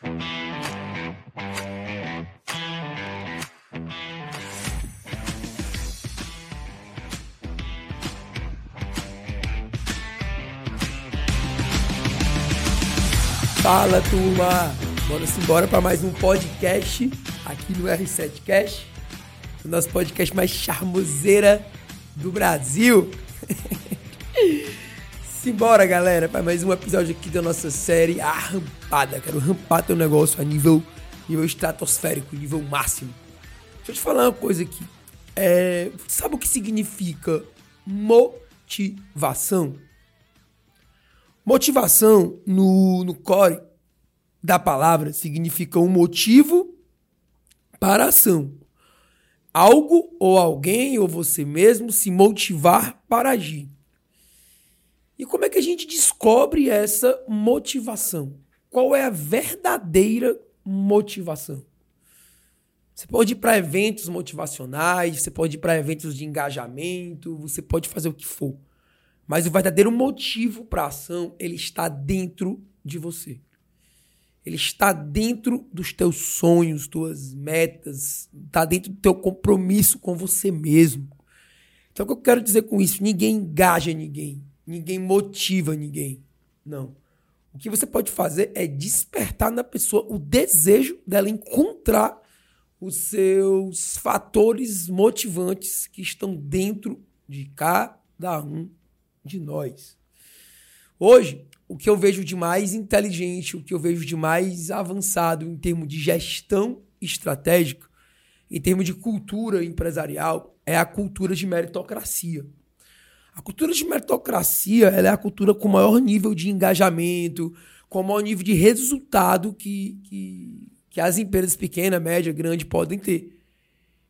Fala turma, bora embora para mais um podcast aqui no R7 Cash, o nosso podcast mais charmoseira do Brasil. Simbora galera, para mais um episódio aqui da nossa série A Rampada. Quero rampar teu negócio a nível, nível estratosférico, nível máximo. Deixa eu te falar uma coisa aqui. É, sabe o que significa motivação? Motivação, no, no core da palavra, significa um motivo para a ação. Algo ou alguém ou você mesmo se motivar para agir. E como é que a gente descobre essa motivação? Qual é a verdadeira motivação? Você pode ir para eventos motivacionais, você pode ir para eventos de engajamento, você pode fazer o que for. Mas o verdadeiro motivo para a ação, ele está dentro de você. Ele está dentro dos teus sonhos, tuas metas, está dentro do teu compromisso com você mesmo. Então, o que eu quero dizer com isso? Ninguém engaja ninguém, ninguém motiva ninguém. Não. O que você pode fazer é despertar na pessoa o desejo dela encontrar os seus fatores motivantes que estão dentro de cada um de nós. Hoje, o que eu vejo de mais inteligente, o que eu vejo de mais avançado em termos de gestão estratégica, em termos de cultura empresarial, é a cultura de meritocracia. A cultura de meritocracia é a cultura com maior nível de engajamento, com maior nível de resultado que, que, que as empresas pequena, média, grande podem ter.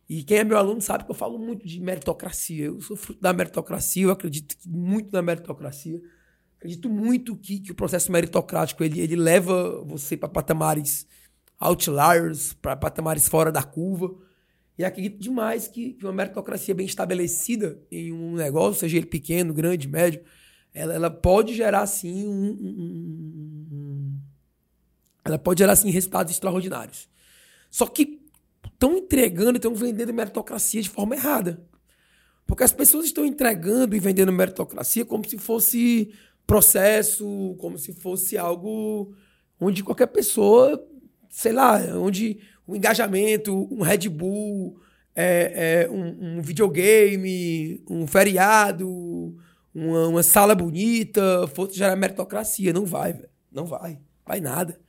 E quem é meu aluno sabe que eu falo muito de meritocracia. Eu sou fruto da meritocracia, eu acredito muito na meritocracia. Acredito muito que, que o processo meritocrático ele, ele leva você para patamares outliers, para patamares fora da curva. E acredito demais que, que uma meritocracia bem estabelecida em um negócio, seja ele pequeno, grande, médio, ela, ela pode gerar, sim, um, um, um, ela pode gerar, sim, resultados extraordinários. Só que estão entregando e estão vendendo meritocracia de forma errada. Porque as pessoas estão entregando e vendendo meritocracia como se fosse processo, como se fosse algo onde qualquer pessoa, sei lá, onde um engajamento, um Red Bull, é, é, um, um, videogame, um feriado, uma, uma, sala bonita, fosse gerar meritocracia. Não vai. Não vai. Vai nada.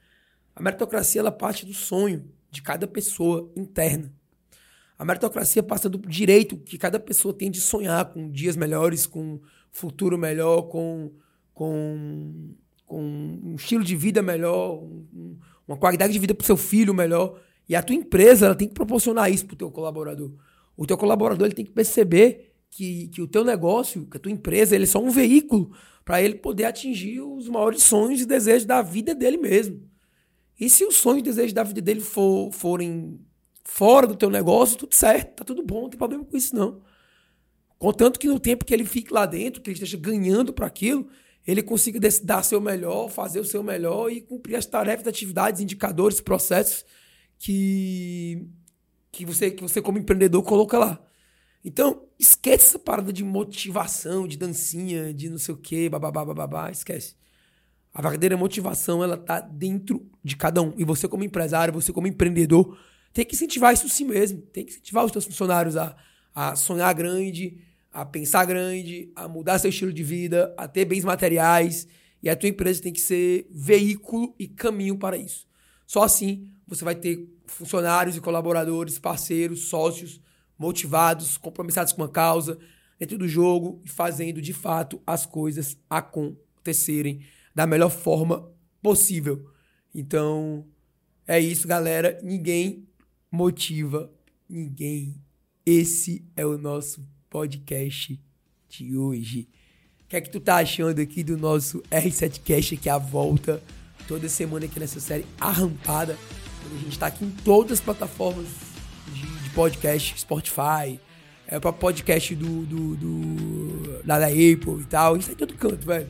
A meritocracia ela parte do sonho de cada pessoa interna. A meritocracia passa do direito que cada pessoa tem de sonhar com dias melhores, com futuro melhor, com, com, com um estilo de vida melhor, um, uma qualidade de vida para o seu filho melhor. E a tua empresa ela tem que proporcionar isso para o teu colaborador. O teu colaborador ele tem que perceber que, que o teu negócio, que a tua empresa, ele é só um veículo para ele poder atingir os maiores sonhos e desejos da vida dele mesmo. E se os sonhos e desejos da vida dele for, forem fora do teu negócio, tudo certo, tá tudo bom, não tem problema com isso não. Contanto que no tempo que ele fique lá dentro, que ele esteja ganhando para aquilo, ele consiga dar seu melhor, fazer o seu melhor e cumprir as tarefas, atividades, indicadores, processos que, que, você, que você, como empreendedor, coloca lá. Então, esquece essa parada de motivação, de dancinha, de não sei o quê, babá, babá, esquece. A verdadeira motivação, ela tá dentro de cada um. E você como empresário, você como empreendedor, tem que incentivar isso si mesmo. Tem que incentivar os seus funcionários a, a sonhar grande, a pensar grande, a mudar seu estilo de vida, a ter bens materiais. E a tua empresa tem que ser veículo e caminho para isso. Só assim você vai ter funcionários e colaboradores, parceiros, sócios motivados, compromissados com a causa, dentro do jogo e fazendo de fato as coisas acontecerem da melhor forma possível. Então, é isso, galera. Ninguém motiva ninguém. Esse é o nosso podcast de hoje. O que é que tu tá achando aqui do nosso R7Cast aqui à volta toda semana aqui nessa série arrampada. A gente tá aqui em todas as plataformas de, de podcast, Spotify, é para podcast do, do, do, da Apple e tal. Isso tá em todo canto, velho.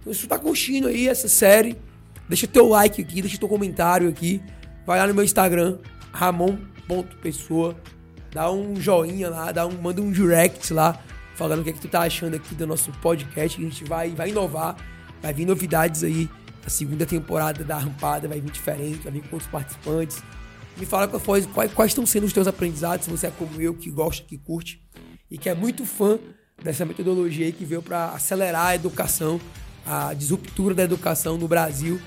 Então, se tu tá curtindo aí essa série, Deixa teu like aqui, deixa teu comentário aqui. Vai lá no meu Instagram, ramon.pessoa. Dá um joinha lá, dá um, manda um direct lá, falando o que, é que tu tá achando aqui do nosso podcast. A gente vai, vai inovar, vai vir novidades aí. A segunda temporada da Rampada vai vir diferente, vai vir com outros participantes. Me fala quais, quais, quais estão sendo os teus aprendizados, se você é como eu, que gosta, que curte e que é muito fã dessa metodologia aí que veio para acelerar a educação, a disruptura da educação no Brasil,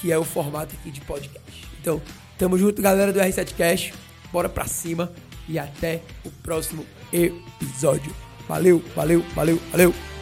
que é o formato aqui de podcast. Então, tamo junto, galera do R7 Cash. Bora pra cima e até o próximo episódio. Valeu, valeu, valeu, valeu.